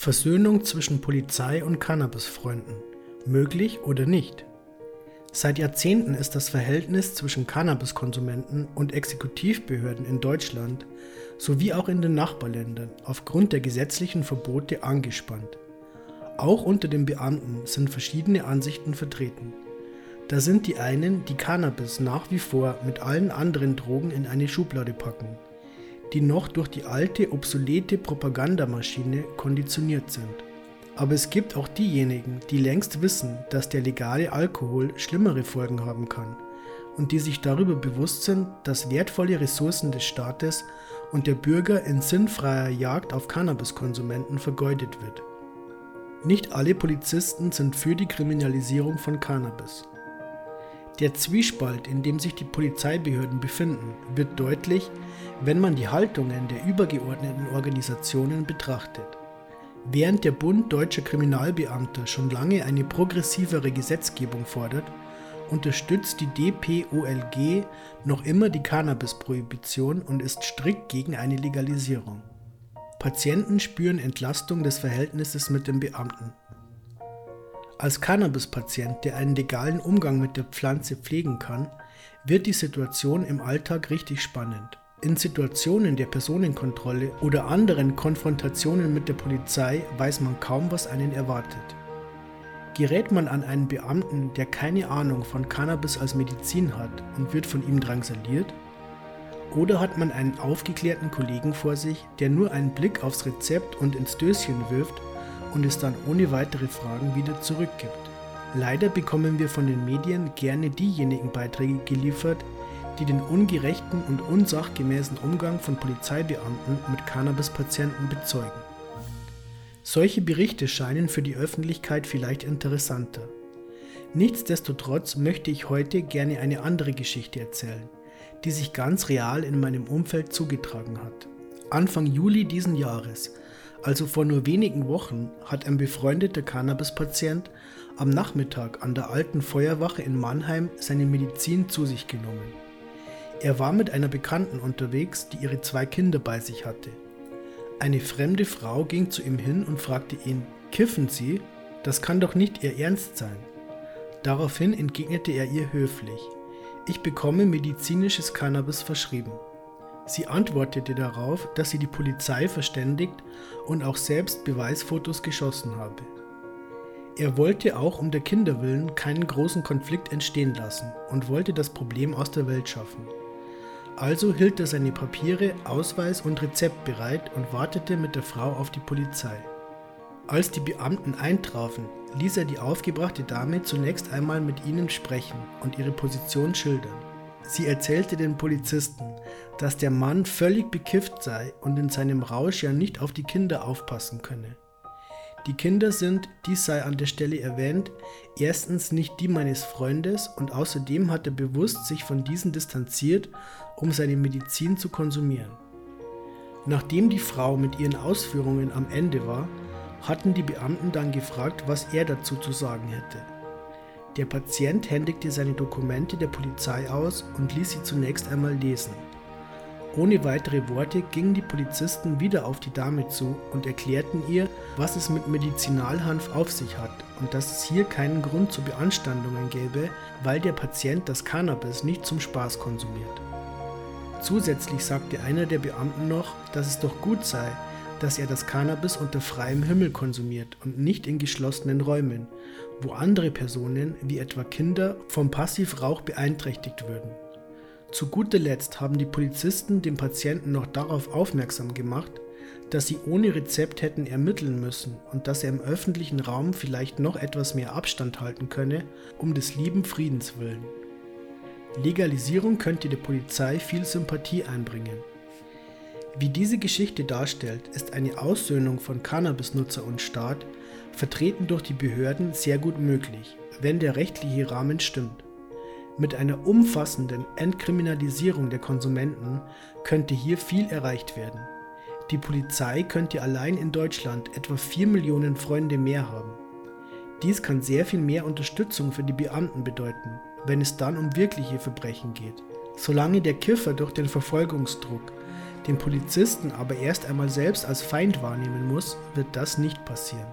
Versöhnung zwischen Polizei und Cannabisfreunden. Möglich oder nicht? Seit Jahrzehnten ist das Verhältnis zwischen Cannabiskonsumenten und Exekutivbehörden in Deutschland sowie auch in den Nachbarländern aufgrund der gesetzlichen Verbote angespannt. Auch unter den Beamten sind verschiedene Ansichten vertreten. Da sind die einen, die Cannabis nach wie vor mit allen anderen Drogen in eine Schublade packen die noch durch die alte, obsolete Propagandamaschine konditioniert sind. Aber es gibt auch diejenigen, die längst wissen, dass der legale Alkohol schlimmere Folgen haben kann und die sich darüber bewusst sind, dass wertvolle Ressourcen des Staates und der Bürger in sinnfreier Jagd auf Cannabiskonsumenten vergeudet wird. Nicht alle Polizisten sind für die Kriminalisierung von Cannabis. Der Zwiespalt, in dem sich die Polizeibehörden befinden, wird deutlich, wenn man die Haltungen der übergeordneten Organisationen betrachtet. Während der Bund deutscher Kriminalbeamter schon lange eine progressivere Gesetzgebung fordert, unterstützt die DPOLG noch immer die Cannabis-Prohibition und ist strikt gegen eine Legalisierung. Patienten spüren Entlastung des Verhältnisses mit den Beamten. Als Cannabis-Patient, der einen legalen Umgang mit der Pflanze pflegen kann, wird die Situation im Alltag richtig spannend. In Situationen der Personenkontrolle oder anderen Konfrontationen mit der Polizei weiß man kaum, was einen erwartet. Gerät man an einen Beamten, der keine Ahnung von Cannabis als Medizin hat und wird von ihm drangsaliert? Oder hat man einen aufgeklärten Kollegen vor sich, der nur einen Blick aufs Rezept und ins Döschen wirft und es dann ohne weitere Fragen wieder zurückgibt? Leider bekommen wir von den Medien gerne diejenigen Beiträge geliefert, die den ungerechten und unsachgemäßen Umgang von Polizeibeamten mit Cannabispatienten bezeugen. Solche Berichte scheinen für die Öffentlichkeit vielleicht interessanter. Nichtsdestotrotz möchte ich heute gerne eine andere Geschichte erzählen, die sich ganz real in meinem Umfeld zugetragen hat. Anfang Juli diesen Jahres, also vor nur wenigen Wochen, hat ein befreundeter Cannabispatient am Nachmittag an der alten Feuerwache in Mannheim seine Medizin zu sich genommen. Er war mit einer Bekannten unterwegs, die ihre zwei Kinder bei sich hatte. Eine fremde Frau ging zu ihm hin und fragte ihn, Kiffen Sie? Das kann doch nicht Ihr Ernst sein. Daraufhin entgegnete er ihr höflich, ich bekomme medizinisches Cannabis verschrieben. Sie antwortete darauf, dass sie die Polizei verständigt und auch selbst Beweisfotos geschossen habe. Er wollte auch um der Kinder willen keinen großen Konflikt entstehen lassen und wollte das Problem aus der Welt schaffen. Also hielt er seine Papiere, Ausweis und Rezept bereit und wartete mit der Frau auf die Polizei. Als die Beamten eintrafen, ließ er die aufgebrachte Dame zunächst einmal mit ihnen sprechen und ihre Position schildern. Sie erzählte den Polizisten, dass der Mann völlig bekifft sei und in seinem Rausch ja nicht auf die Kinder aufpassen könne. Die Kinder sind, dies sei an der Stelle erwähnt, erstens nicht die meines Freundes und außerdem hat er bewusst sich von diesen distanziert, um seine Medizin zu konsumieren. Nachdem die Frau mit ihren Ausführungen am Ende war, hatten die Beamten dann gefragt, was er dazu zu sagen hätte. Der Patient händigte seine Dokumente der Polizei aus und ließ sie zunächst einmal lesen. Ohne weitere Worte gingen die Polizisten wieder auf die Dame zu und erklärten ihr, was es mit Medizinalhanf auf sich hat und dass es hier keinen Grund zu Beanstandungen gäbe, weil der Patient das Cannabis nicht zum Spaß konsumiert. Zusätzlich sagte einer der Beamten noch, dass es doch gut sei, dass er das Cannabis unter freiem Himmel konsumiert und nicht in geschlossenen Räumen, wo andere Personen, wie etwa Kinder, vom Passivrauch beeinträchtigt würden. Zu guter Letzt haben die Polizisten den Patienten noch darauf aufmerksam gemacht, dass sie ohne Rezept hätten ermitteln müssen und dass er im öffentlichen Raum vielleicht noch etwas mehr Abstand halten könne, um des lieben Friedens willen. Legalisierung könnte der Polizei viel Sympathie einbringen. Wie diese Geschichte darstellt, ist eine Aussöhnung von Cannabisnutzer und Staat, vertreten durch die Behörden, sehr gut möglich, wenn der rechtliche Rahmen stimmt. Mit einer umfassenden Entkriminalisierung der Konsumenten könnte hier viel erreicht werden. Die Polizei könnte allein in Deutschland etwa 4 Millionen Freunde mehr haben. Dies kann sehr viel mehr Unterstützung für die Beamten bedeuten, wenn es dann um wirkliche Verbrechen geht. Solange der Kiffer durch den Verfolgungsdruck, den Polizisten aber erst einmal selbst als Feind wahrnehmen muss, wird das nicht passieren.